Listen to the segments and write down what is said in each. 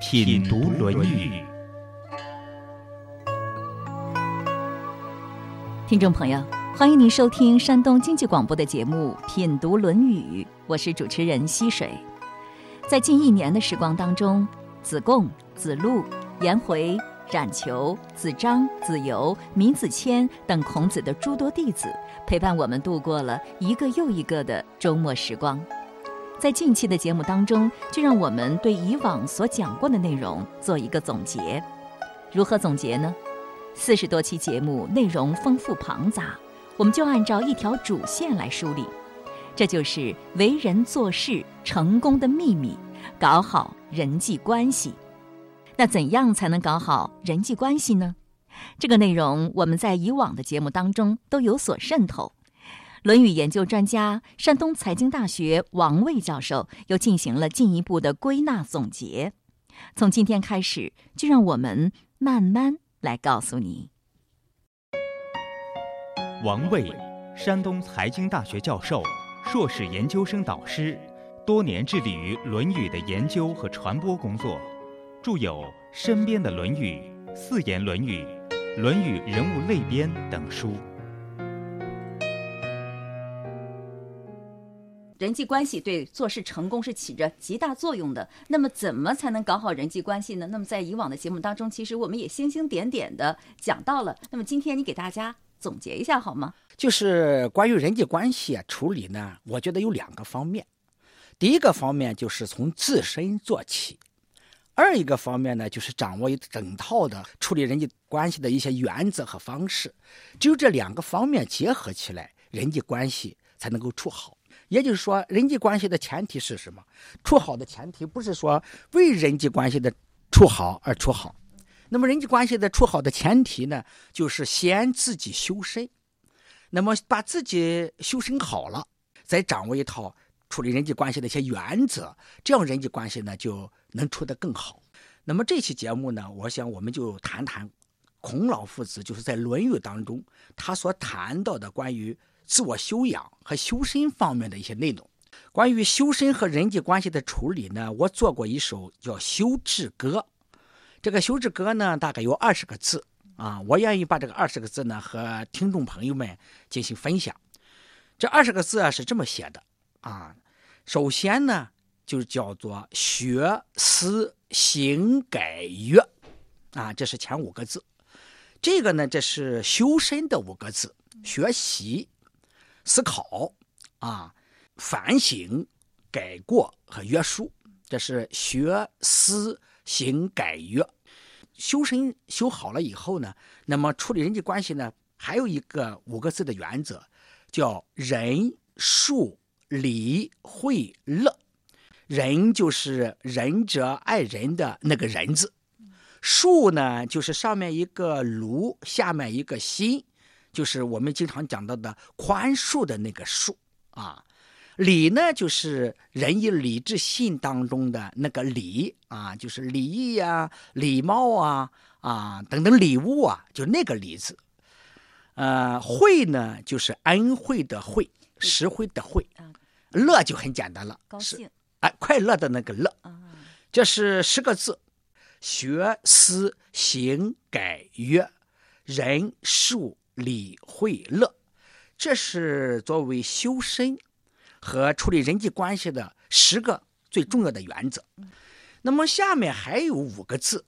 品读《论语》。听众朋友，欢迎您收听山东经济广播的节目《品读论语》，我是主持人溪水。在近一年的时光当中，子贡、子路、颜回、冉求、子张、子游、闵子骞等孔子的诸多弟子，陪伴我们度过了一个又一个的周末时光。在近期的节目当中，就让我们对以往所讲过的内容做一个总结。如何总结呢？四十多期节目内容丰富庞杂，我们就按照一条主线来梳理，这就是为人做事成功的秘密。搞好人际关系，那怎样才能搞好人际关系呢？这个内容我们在以往的节目当中都有所渗透。论语研究专家、山东财经大学王卫教授又进行了进一步的归纳总结。从今天开始，就让我们慢慢来告诉你。王卫，山东财经大学教授、硕士研究生导师。多年致力于《论语》的研究和传播工作，著有《身边的论语》《四言论语》《论语人物类编》等书。人际关系对做事成功是起着极大作用的。那么，怎么才能搞好人际关系呢？那么，在以往的节目当中，其实我们也星星点点的讲到了。那么，今天你给大家总结一下好吗？就是关于人际关系处理呢，我觉得有两个方面。第一个方面就是从自身做起，二一个方面呢，就是掌握一整套的处理人际关系的一些原则和方式。只有这两个方面结合起来，人际关系才能够处好。也就是说，人际关系的前提是什么？处好的前提不是说为人际关系的处好而处好。那么，人际关系的处好的前提呢，就是先自己修身。那么，把自己修身好了，再掌握一套。处理人际关系的一些原则，这样人际关系呢就能处得更好。那么这期节目呢，我想我们就谈谈孔老夫子就是在《论语》当中他所谈到的关于自我修养和修身方面的一些内容。关于修身和人际关系的处理呢，我做过一首叫《修志歌》。这个《修志歌》呢，大概有二十个字啊，我愿意把这个二十个字呢和听众朋友们进行分享。这二十个字啊是这么写的。啊，首先呢，就叫做学思行改约，啊，这是前五个字。这个呢，这是修身的五个字：学习、思考、啊，反省、改过和约束。这是学思行改约。修身修好了以后呢，那么处理人际关系呢，还有一个五个字的原则，叫仁术。礼惠乐，仁就是仁者爱人的那个仁字，恕呢就是上面一个卢，下面一个心，就是我们经常讲到的宽恕的那个恕啊。礼呢就是仁义礼智信当中的那个礼啊，就是礼义呀、礼貌啊啊等等礼物啊，就那个礼字。呃，惠呢就是恩惠的惠，实惠的惠。乐就很简单了，高兴，哎，快乐的那个乐，这是十个字：学思行改约，仁术礼惠乐。这是作为修身和处理人际关系的十个最重要的原则。那么下面还有五个字，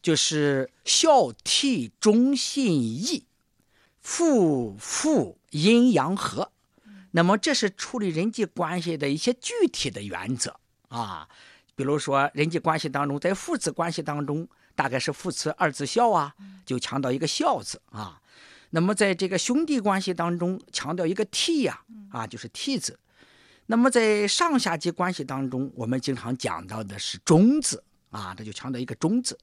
就是孝悌忠信义，夫妇阴阳和。那么这是处理人际关系的一些具体的原则啊，比如说人际关系当中，在父子关系当中，大概是父慈二子孝啊，就强调一个孝字啊。那么在这个兄弟关系当中，强调一个悌呀，啊，就是悌字。那么在上下级关系当中，我们经常讲到的是忠字啊，这就强调一个忠字。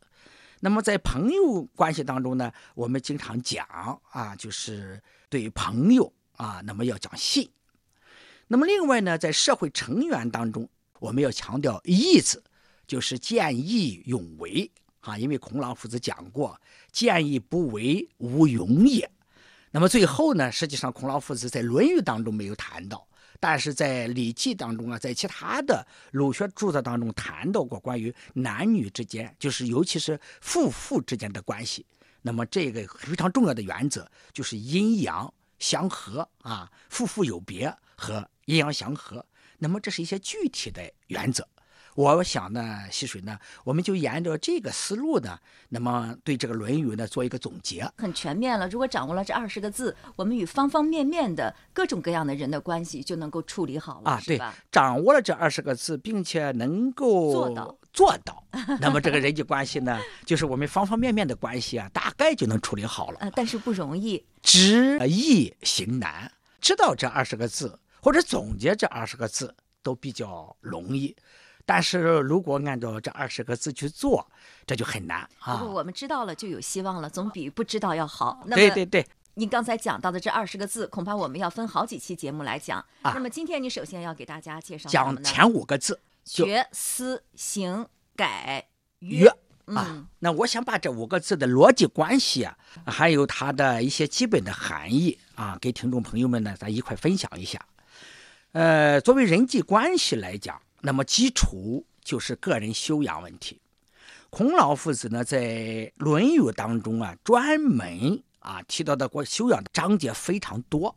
那么在朋友关系当中呢，我们经常讲啊，就是对朋友啊，那么要讲信。那么另外呢，在社会成员当中，我们要强调义字，就是见义勇为啊。因为孔老夫子讲过“见义不为，无勇也”。那么最后呢，实际上孔老夫子在《论语》当中没有谈到。但是在《礼记》当中啊，在其他的儒学著作当中谈到过关于男女之间，就是尤其是夫妇之间的关系。那么这个非常重要的原则就是阴阳相合啊，夫妇有别和阴阳相合。那么这是一些具体的原则。我想呢，溪水呢，我们就沿着这个思路呢，那么对这个《论语》呢做一个总结，很全面了。如果掌握了这二十个字，我们与方方面面的各种各样的人的关系就能够处理好了啊。对，掌握了这二十个字，并且能够做到做到，那么这个人际关系呢，就是我们方方面面的关系啊，大概就能处理好了。呃，但是不容易，知易行难。知道这二十个字，或者总结这二十个字，都比较容易。但是如果按照这二十个字去做，这就很难啊。不过我们知道了就有希望了，总比不知道要好。对对对，您刚才讲到的这二十个字，恐怕我们要分好几期节目来讲。啊，那么今天你首先要给大家介绍讲前五个字：学、思、行、改、约。啊，那我想把这五个字的逻辑关系啊，还有它的一些基本的含义啊，给听众朋友们呢，咱一块分享一下。呃，作为人际关系来讲。那么基础就是个人修养问题。孔老夫子呢，在《论语》当中啊，专门啊提到的过修养的章节非常多。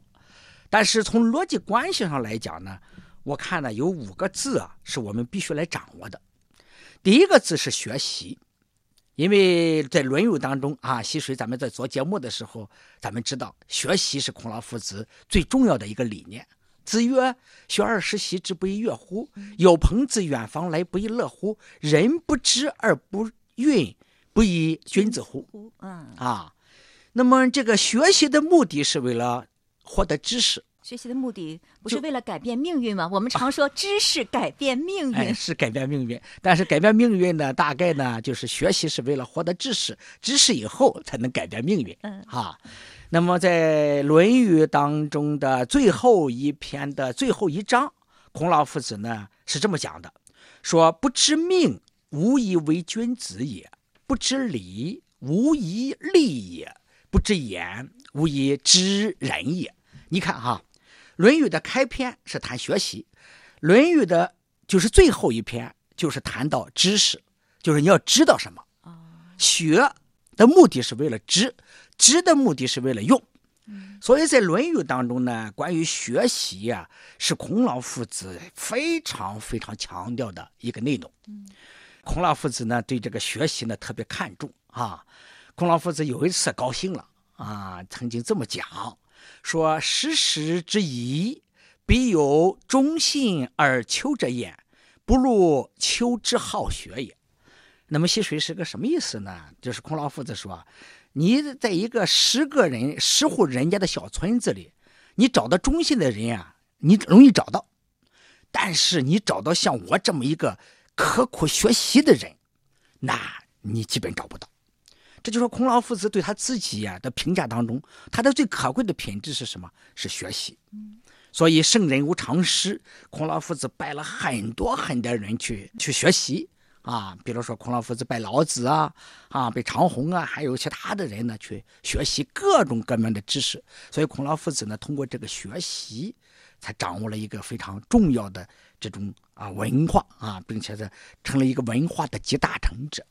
但是从逻辑关系上来讲呢，我看呢有五个字啊，是我们必须来掌握的。第一个字是学习，因为在《论语》当中啊，溪水咱们在做节目的时候，咱们知道学习是孔老夫子最重要的一个理念。子曰：“学而时习之，不亦说乎？有朋自远方来，不亦乐乎？人不知而不愠，不亦君子乎？”嗯啊，那么这个学习的目的是为了获得知识。学习的目的不是为了改变命运吗？我们常说知识改变命运，是改变命运。但是改变命运呢，大概呢就是学习是为了获得知识，知识以后才能改变命运。嗯哈。那么，在《论语》当中的最后一篇的最后一章，孔老夫子呢是这么讲的：说不知命，无以为君子也；不知礼，无以立也；不知言，无以知人也。你看哈，《论语》的开篇是谈学习，《论语》的就是最后一篇就是谈到知识，就是你要知道什么。学的目的是为了知。知的目的是为了用，所以在《论语》当中呢，关于学习呀，是孔老夫子非常非常强调的一个内容。孔老夫子呢，对这个学习呢特别看重啊。孔老夫子有一次高兴了啊，曾经这么讲说：“时时之宜，必有忠信而求者焉，不如求之好学也。”那么，溪水是个什么意思呢？就是孔老夫子说。你在一个十个人、十户人家的小村子里，你找到忠信的人啊，你容易找到；但是你找到像我这么一个刻苦学习的人，那你基本找不到。这就是孔老夫子对他自己呀的评价当中，他的最可贵的品质是什么？是学习。所以圣人无常师，孔老夫子拜了很多很多人去去学习。啊，比如说孔老夫子拜老子啊，啊，拜长虹啊，还有其他的人呢，去学习各种各样的知识。所以孔老夫子呢，通过这个学习，才掌握了一个非常重要的这种啊文化啊，并且是成了一个文化的集大成者。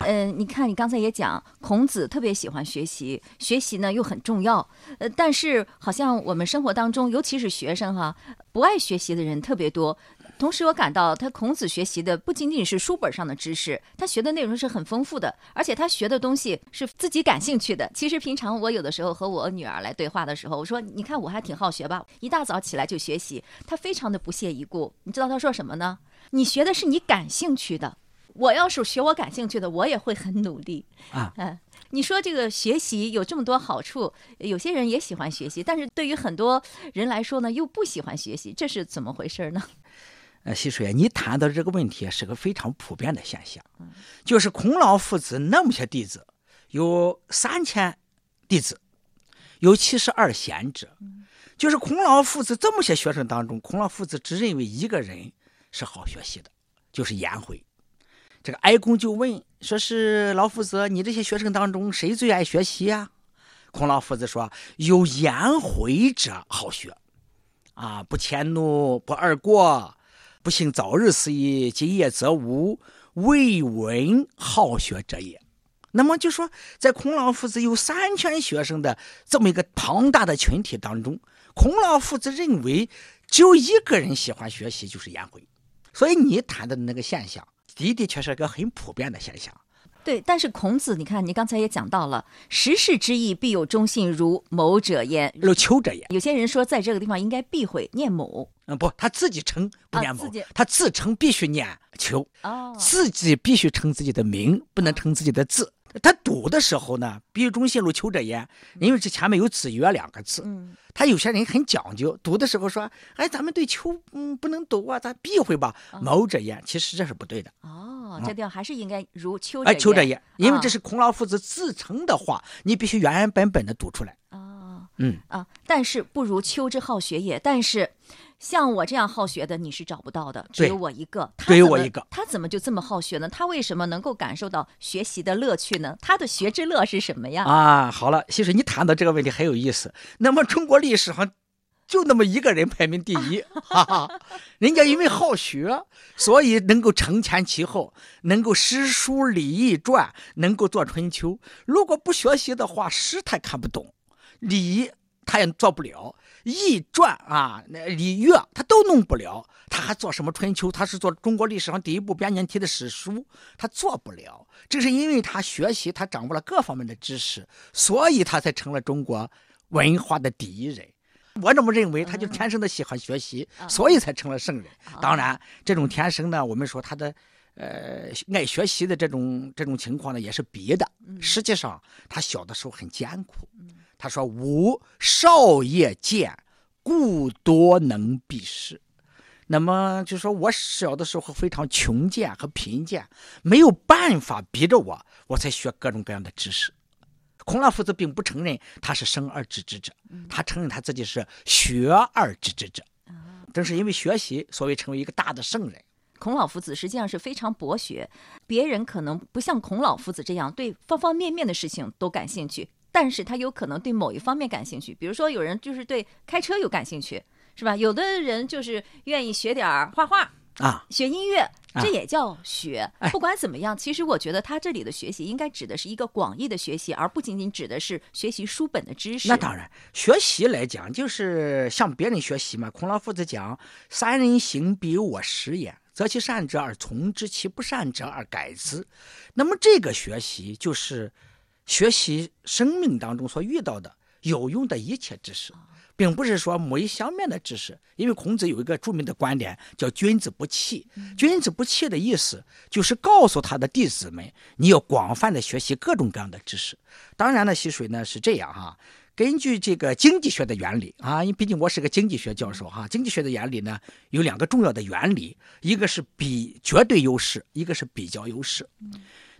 嗯，你看，你刚才也讲，孔子特别喜欢学习，学习呢又很重要。呃，但是好像我们生活当中，尤其是学生哈，不爱学习的人特别多。同时，我感到他孔子学习的不仅仅是书本上的知识，他学的内容是很丰富的，而且他学的东西是自己感兴趣的。其实平常我有的时候和我女儿来对话的时候，我说：“你看我还挺好学吧，一大早起来就学习。”她非常的不屑一顾。你知道她说什么呢？你学的是你感兴趣的，我要是学我感兴趣的，我也会很努力啊。嗯，你说这个学习有这么多好处，有些人也喜欢学习，但是对于很多人来说呢，又不喜欢学习，这是怎么回事呢？呃，西水，你谈到这个问题是个非常普遍的现象，就是孔老夫子那么些弟子，有三千弟子，有七十二贤者，就是孔老夫子这么些学生当中，孔老夫子只认为一个人是好学习的，就是颜回。这个哀公就问，说是老夫子，你这些学生当中谁最爱学习呀？孔老夫子说，有颜回者好学，啊，不迁怒，不贰过。不幸早日死矣，今夜则无未闻好学者也。那么就说，在孔老夫子有三千学生的这么一个庞大的群体当中，孔老夫子认为只有一个人喜欢学习，就是颜回。所以你谈的那个现象，的的确是个很普遍的现象。对，但是孔子，你看，你刚才也讲到了，时事之意必有忠信如某者焉，如丘者焉。有些人说，在这个地方应该避讳念某。嗯，不，他自己称不念某，自己他自称必须念丘，哦，自己必须称自己的名，不能称自己的字。他读的时候呢，比如中信如丘者焉，因为这前面有子曰两个字。嗯，他有些人很讲究，读的时候说，哎，咱们对丘嗯不能读啊，咱避讳吧，某者焉。其实这是不对的。哦，这地方还是应该如丘者哎，丘者焉。因为这是孔老夫子自称的话，你必须原原本本的读出来。哦嗯，啊，但是不如丘之好学也。但是，像我这样好学的，你是找不到的，只有我一个。他只有怎么我一个他怎么就这么好学呢？他为什么能够感受到学习的乐趣呢？他的学之乐是什么呀？啊，好了，其实你谈到这个问题很有意思。那么中国历史上就那么一个人排名第一，哈哈，人家因为好学，所以能够承前启后，能够诗书礼义传，能够做春秋。如果不学习的话，诗他也看不懂，礼他也做不了，义传啊，那礼乐他都弄不了，他还做什么春秋？他是做中国历史上第一部编年体的史书，他做不了。这是因为他学习，他掌握了各方面的知识，所以他才成了中国文化的第一人。我这么认为，他就天生的喜欢学习，所以才成了圣人。当然，这种天生呢，我们说他的呃爱学习的这种这种情况呢，也是别的。实际上，他小的时候很艰苦。他说：“吾少业见，故多能避世。”那么就说我小的时候非常穷贱和贫贱，没有办法逼着我，我才学各种各样的知识。孔老夫子并不承认他是生而知之者，他承认他自己是学而知之者。正是因为学习，所以成为一个大的圣人。孔老夫子实际上是非常博学，别人可能不像孔老夫子这样对方方面面的事情都感兴趣，但是他有可能对某一方面感兴趣。比如说，有人就是对开车有感兴趣，是吧？有的人就是愿意学点儿画画。啊，学音乐，啊这也叫学。哎不管怎么样，其实我觉得他这里的学习应该指的是一个广义的学习，而不仅仅指的是学习书本的知识。那当然，学习来讲，就是向别人学习嘛。孔老夫子讲：“三人行，必有我师焉。择其善者而从之，其不善者而改之。”那么这个学习就是学习生命当中所遇到的有用的一切知识，并不是说某一相面的知识。因为孔子有一个著名的观点叫“君子不器”。君子不器的意思就是告诉他的弟子们，你要广泛的学习各种各样的知识。当然呢，溪水呢是这样哈、根据这个经济学的原理啊，因为毕竟我是个经济学教授哈、经济学的原理呢有两个重要的原理，一个是比绝对优势，一个是比较优势。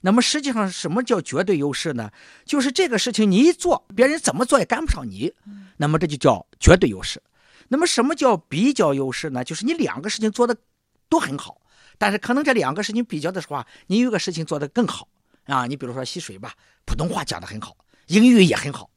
那么实际上什么叫绝对优势呢？就是这个事情你一做，别人怎么做也赶不上你，那么这就叫绝对优势。那么什么叫比较优势呢？就是你两个事情做的都很好，但是可能这两个事情比较的时候啊，你有个事情做得更好啊。你比如说吸水吧，普通话讲得很好，英语也很好，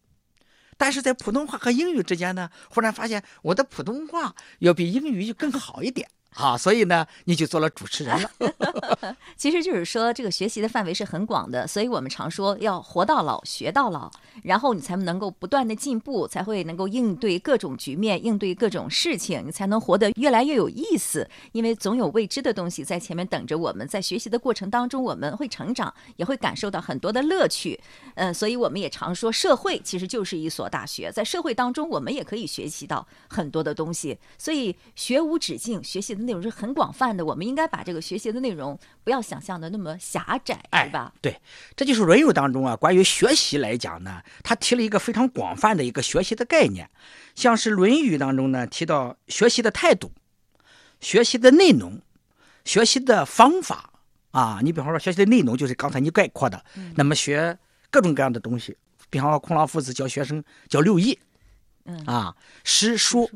但是在普通话和英语之间呢，忽然发现我的普通话要比英语就更好一点啊，所以呢，你就做了主持人了。其实就是说，这个学习的范围是很广的，所以我们常说要活到老学到老，然后你才能够不断的进步，才会能够应对各种局面，应对各种事情，你才能活得越来越有意思。因为总有未知的东西在前面等着我们，在学习的过程当中，我们会成长，也会感受到很多的乐趣。嗯，所以我们也常说，社会其实就是一所大学，在社会当中，我们也可以学习到很多的东西。所以学无止境，学习的内容是很广泛的。我们应该把这个学习的内容不要想象的那么狭窄，哎是吧？对，这就是《论语》当中啊，关于学习来讲呢，他提了一个非常广泛的一个学习的概念，像是《论语》当中呢提到学习的态度，学习的内容、学习的方法啊，你比方说学习的内容就是刚才你概括的，那么学各种各样的东西，比方说孔老夫子教学生教六艺，嗯啊，诗书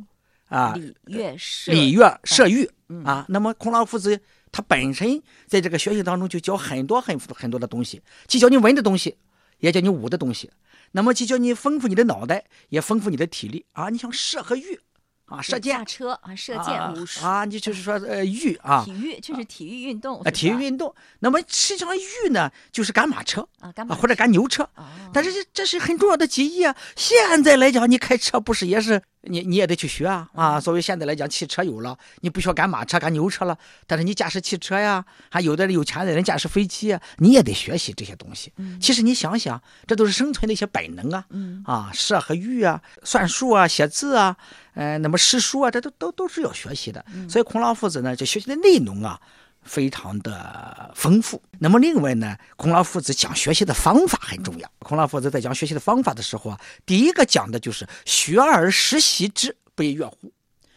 啊，礼乐射礼乐射御嗯啊。那么孔老夫子他本身在这个学习当中就教很多很很多的东西，既教你文的东西，也教你武的东西。那么既教你丰富你的脑袋，也丰富你的体力啊。你像射和御啊，射箭驾车啊，射啊箭、武术、啊，你就是说呃御啊体育，就是体育运动，啊体育运动。那么实际上御呢就是赶马车啊，干啊嘛？或者赶牛车。哦但是这这是很重要的技艺啊！现在来讲，你开车不是也是你你也得去学啊啊！作为现在来讲，汽车有了，你不需要赶马车、赶牛车了，但是你驾驶汽车呀，还有的有钱的人驾驶飞机啊，你也得学习这些东西。其实你想想，这都是生存的一些本能啊嗯啊，射和御啊，算术啊，写字啊，呃，那么诗书啊，这都都都是要学习的。所以孔老夫子呢，就学习的内容啊。非常的丰富。那么另外呢，孔老夫子讲学习的方法很重要。孔老夫子在讲学习的方法的时候啊，第一个讲的就是“学而时习之，不亦说乎”。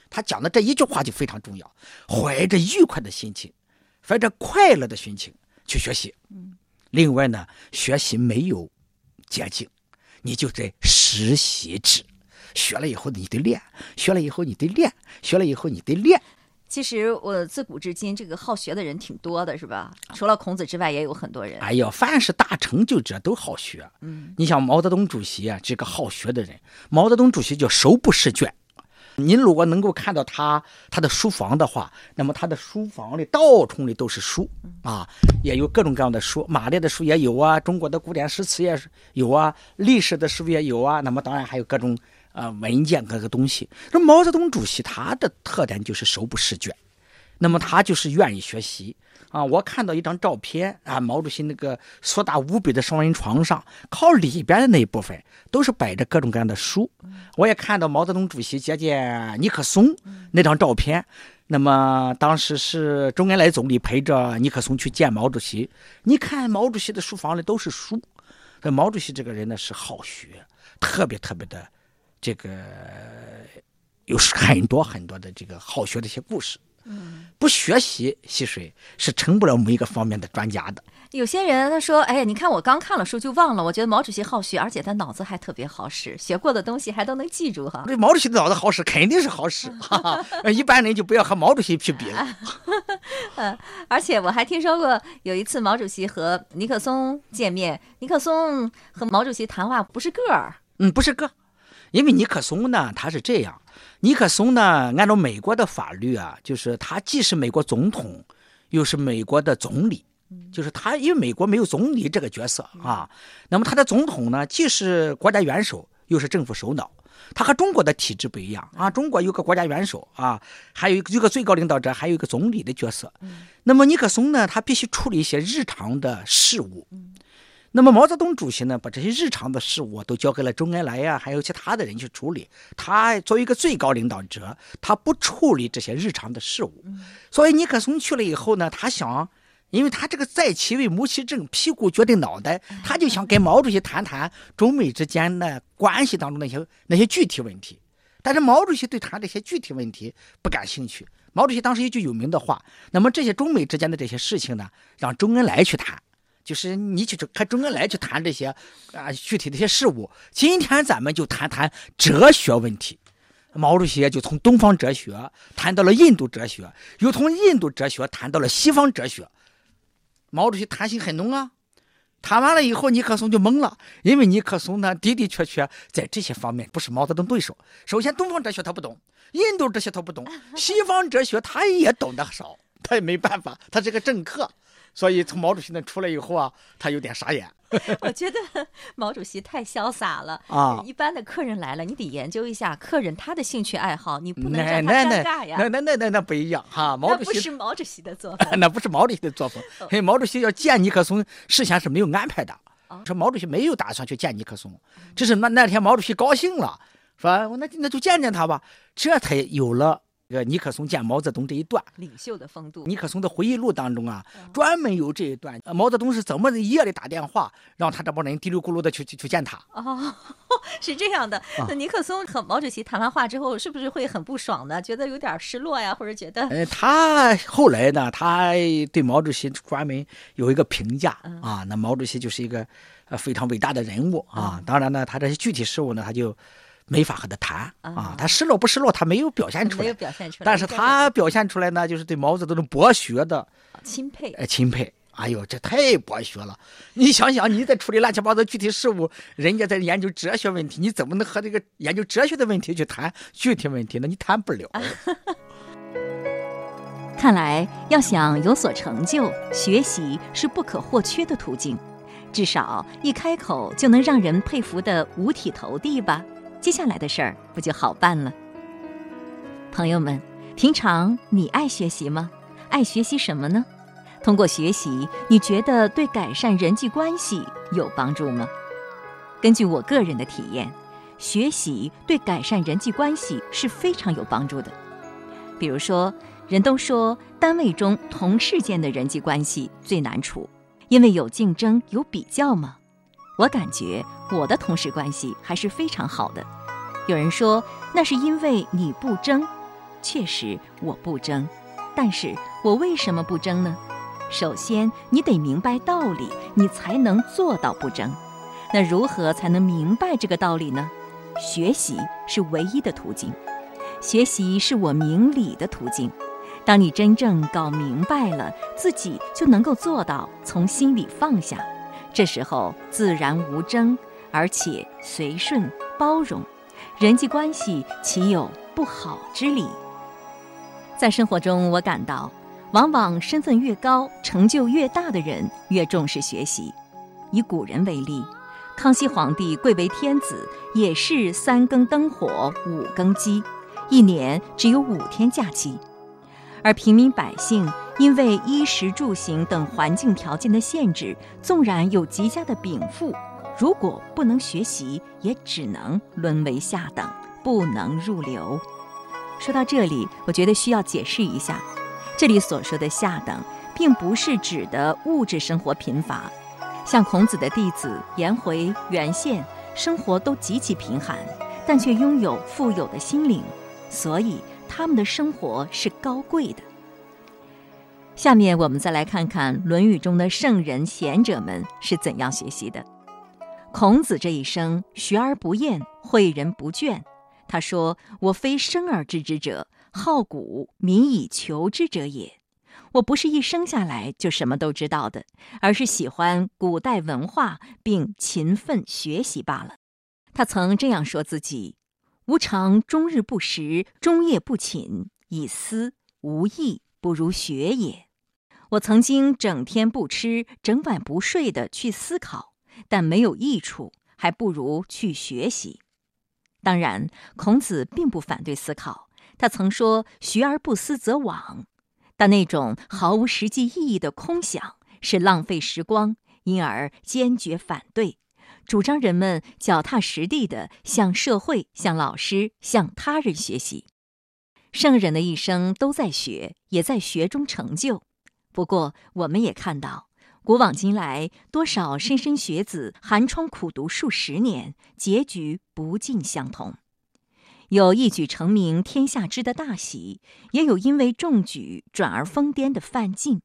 他讲的这一句话就非常重要，怀着愉快的心情，怀着快乐的心情去学习。另外呢，学习没有捷径，你就得实习之。学了以后你得练，学了以后你得练，学了以后你得练。其实我自古至今，这个好学的人挺多的，是吧？除了孔子之外，也有很多人。哎呀，凡是大成就者都好学。嗯，你像毛泽东主席啊，这个好学的人，毛泽东主席叫手不释卷。您如果能够看到他他的书房的话，那么他的书房里到处里都是书啊，也有各种各样的书，马列的书也有啊，中国的古典诗词也有啊，历史的书也有啊，那么当然还有各种呃文件各个东西。这毛泽东主席他的特点就是手不释卷，那么他就是愿意学习啊。我看到一张照片啊，毛主席那个硕大无比的双人床上，靠里边的那一部分都是摆着各种各样的书。我也看到毛泽东主席接见尼克松那张照片。那么当时是周恩来总理陪着尼克松去见毛主席，你看毛主席的书房里都是书。这毛主席这个人呢是好学，特别特别的这个有很多很多的这个好学的一些故事。嗯不学习溪水是成不了某一个方面的专家的。有些人他说：“哎呀，你看我刚看了书就忘了。”我觉得毛主席好学，而且他脑子还特别好使，学过的东西还都能记住哈。这毛主席的脑子好使，肯定是好使，哈哈。一般人就不要和毛主席去比了。嗯而且我还听说过有一次毛主席和尼克松见面，尼克松和毛主席谈话不是个儿，嗯，不是个，因为尼克松呢，他是这样，尼克松呢，按照美国的法律啊，就是他既是美国总统，又是美国的总理。就是他，因为美国没有总理这个角色啊，那么他的总统呢，既是国家元首，又是政府首脑。他和中国的体制不一样啊，中国有个国家元首啊，还有一个最高领导者，还有一个总理的角色。那么尼克松呢，他必须处理一些日常的事务。那么毛泽东主席呢，把这些日常的事务都交给了周恩来呀、还有其他的人去处理。他作为一个最高领导者，他不处理这些日常的事务。所以尼克松去了以后呢，他想。因为他这个在其位，谋其政，屁股决定脑袋，他就想跟毛主席谈谈中美之间的关系当中那些那些具体问题。但是毛主席对谈这些具体问题不感兴趣。毛主席当时一句有名的话：“那么这些中美之间的这些事情呢，让周恩来去谈，就是你去和周恩来去谈这些啊具体的一些事物。今天咱们就谈谈哲学问题。”毛主席就从东方哲学谈到了印度哲学，又从印度哲学谈到了西方哲学。毛主席谈性很浓啊，谈完了以后，尼克松就懵了，因为尼克松呢的的确确在这些方面不是毛泽东对手。首先，东方哲学他不懂，印度哲学他不懂，西方哲学他也懂得少，他也没办法，他是个政客，所以从毛主席那出来以后啊，他有点傻眼。我觉得毛主席太潇洒了 啊一般的客人来了，你得研究一下客人他的兴趣爱好，你不能那让他那那尴尬呀。那那那那那不一样哈，毛那不主席是毛主席的作风。那不是毛主席的作风。嘿，毛主席要见尼克松，事先是没有安排的。说毛主席没有打算去见尼克松，只是那那天毛主席高兴了，说那那就见见他吧，这才有了这个尼克松见毛泽东这一段，领袖的风度。尼克松的回忆录当中啊，专门有这一段，毛泽东是怎么夜里打电话让他这帮人嘀里咕噜的去去去见他。哦，是这样的。那尼克松和毛主席谈完话之后，是不是会很不爽呢？觉得有点失落呀，或者觉得……呃，他后来呢，他对毛主席专门有一个评价啊，那毛主席就是一个呃非常伟大的人物啊。当然呢，他这些具体事务呢，他就。没法和他谈啊，他失落不失落，他没有表现出来，没有表现出来。但是他表现出来呢，就是对毛泽东的博学的钦佩，哎，钦佩。哎呦，这太博学了！你想想，你在处理乱七八糟具体事务，人家在研究哲学问题，你怎么能和这个研究哲学的问题去谈具体问题呢？你谈不了。看来，要想有所成就，学习是不可或缺的途径，至少一开口就能让人佩服的五体投地吧。接下来的事儿不就好办了？朋友们，平常你爱学习吗？爱学习什么呢？通过学习，你觉得对改善人际关系有帮助吗？根据我个人的体验，学习对改善人际关系是非常有帮助的。比如说，人都说单位中同事间的人际关系最难处，因为有竞争、有比较嘛。我感觉我的同事关系还是非常好的。有人说那是因为你不争，确实我不争，但是我为什么不争呢？首先你得明白道理，你才能做到不争。那如何才能明白这个道理呢？学习是唯一的途径，学习是我明理的途径。当你真正搞明白了，自己就能够做到从心里放下。这时候自然无争，而且随顺包容，人际关系岂有不好之理？在生活中，我感到，往往身份越高、成就越大的人越重视学习。以古人为例，康熙皇帝贵为天子，也是三更灯火五更鸡，一年只有五天假期，而平民百姓。因为衣食住行等环境条件的限制，纵然有极佳的禀赋，如果不能学习，也只能沦为下等，不能入流。说到这里，我觉得需要解释一下，这里所说的下等，并不是指的物质生活贫乏。像孔子的弟子颜回、袁宪，生活都极其贫寒，但却拥有富有的心灵，所以他们的生活是高贵的。下面我们再来看看《论语》中的圣人贤者们是怎样学习的。孔子这一生学而不厌，诲人不倦。他说：“我非生而知之者，好古，民以求之者也。我不是一生下来就什么都知道的，而是喜欢古代文化，并勤奋学习罢了。”他曾这样说自己：“吾尝终日不食，终夜不寝，以思无益，不如学也。”我曾经整天不吃、整晚不睡的去思考，但没有益处，还不如去学习。当然，孔子并不反对思考，他曾说：“学而不思则罔。”但那种毫无实际意义的空想是浪费时光，因而坚决反对，主张人们脚踏实地的向社会、向老师、向他人学习。圣人的一生都在学，也在学中成就。不过，我们也看到，古往今来，多少莘莘学子寒窗苦读数十年，结局不尽相同。有一举成名天下知的大喜，也有因为中举转而疯癫的范进。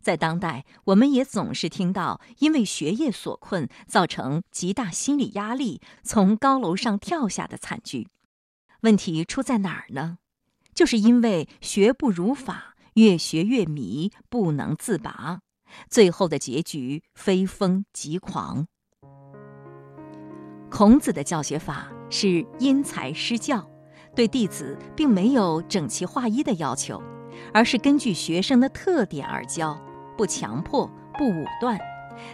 在当代，我们也总是听到因为学业所困，造成极大心理压力，从高楼上跳下的惨剧。问题出在哪儿呢？就是因为学不如法。越学越迷，不能自拔，最后的结局非疯即狂。孔子的教学法是因材施教，对弟子并没有整齐划一的要求，而是根据学生的特点而教，不强迫，不武断，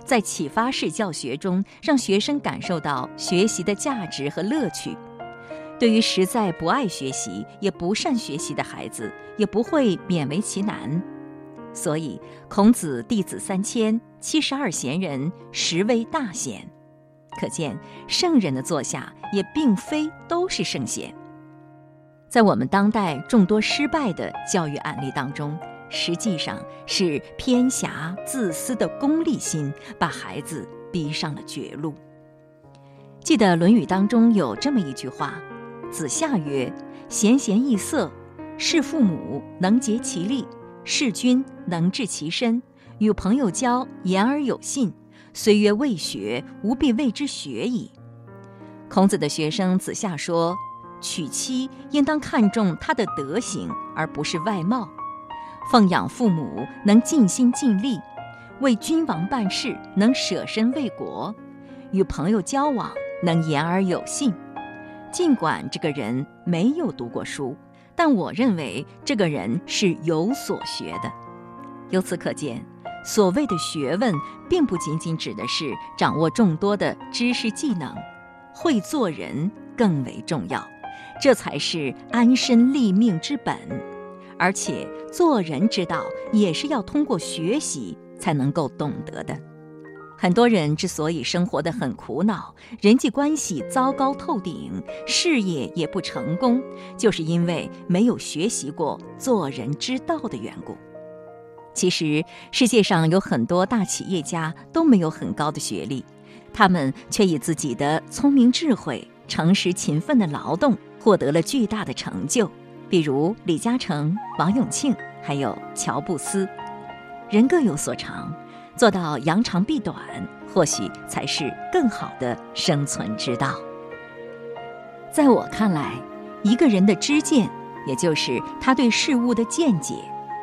在启发式教学中，让学生感受到学习的价值和乐趣。对于实在不爱学习也不善学习的孩子，也不会勉为其难。所以，孔子弟子三千，七十二贤人，十位大贤。可见，圣人的座下也并非都是圣贤。在我们当代众多失败的教育案例当中，实际上是偏狭、自私的功利心把孩子逼上了绝路。记得《论语》当中有这么一句话：“子夏曰：‘贤贤易色，事父母能竭其力，事君能治其身，与朋友交，言而有信。虽曰未学，吾必谓之学矣。’”孔子的学生子夏说：“娶妻应当看重她的德行，而不是外貌；奉养父母能尽心尽力，为君王办事能舍身为国，与朋友交往。”能言而有信，尽管这个人没有读过书，但我认为这个人是有所学的。由此可见，所谓的学问，并不仅仅指的是掌握众多的知识技能，会做人更为重要，这才是安身立命之本。而且，做人之道也是要通过学习才能够懂得的。很多人之所以生活得很苦恼，人际关系糟糕透顶，事业也不成功，就是因为没有学习过做人之道的缘故。其实，世界上有很多大企业家都没有很高的学历，他们却以自己的聪明智慧、诚实勤奋的劳动，获得了巨大的成就。比如李嘉诚、王永庆，还有乔布斯。人各有所长。做到扬长避短，或许才是更好的生存之道。在我看来，一个人的知见，也就是他对事物的见解，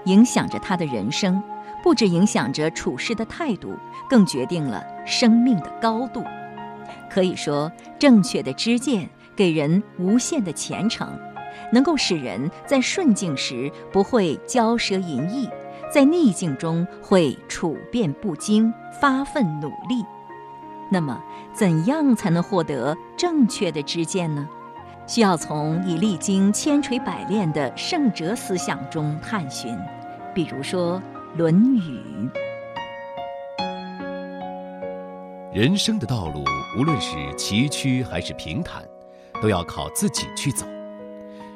影响着他的人生，不止影响着处事的态度，更决定了生命的高度。可以说，正确的知见给人无限的前程，能够使人在顺境时不会骄奢淫逸。在逆境中会处变不惊、发奋努力。那么，怎样才能获得正确的知见呢？需要从已历经千锤百炼的圣哲思想中探寻，比如说《论语》。人生的道路，无论是崎岖还是平坦，都要靠自己去走。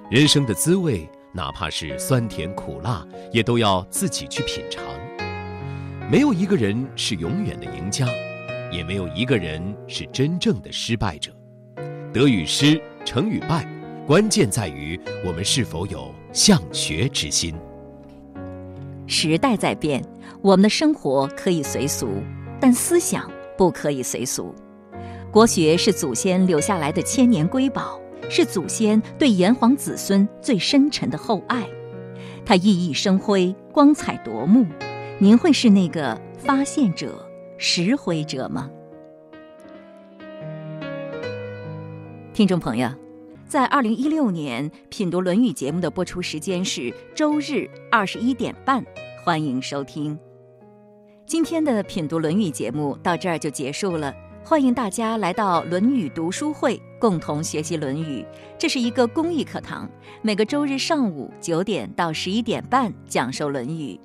人生的滋味。哪怕是酸甜苦辣，也都要自己去品尝。没有一个人是永远的赢家，也没有一个人是真正的失败者。得与失，成与败，关键在于我们是否有向学之心。时代在变，我们的生活可以随俗，但思想不可以随俗。国学是祖先留下来的千年瑰宝。是祖先对炎黄子孙最深沉的厚爱，它熠熠生辉，光彩夺目。您会是那个发现者、拾回者吗？听众朋友，在二零一六年品读《论语》节目的播出时间是周日二十一点半，欢迎收听。今天的品读《论语》节目到这儿就结束了。欢迎大家来到《论语读书会》，共同学习《论语》。这是一个公益课堂，每个周日上午九点到十一点半讲授《论语》。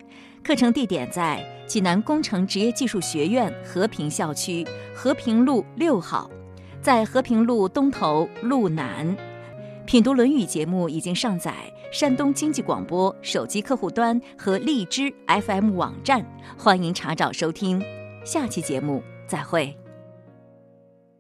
课程地点在济南工程职业技术学院和平校区和平路六号，在和平路东头路南。品读《论语》节目已经上载山东经济广播手机客户端和荔枝 FM 网站，欢迎查找收听。下期节目再会。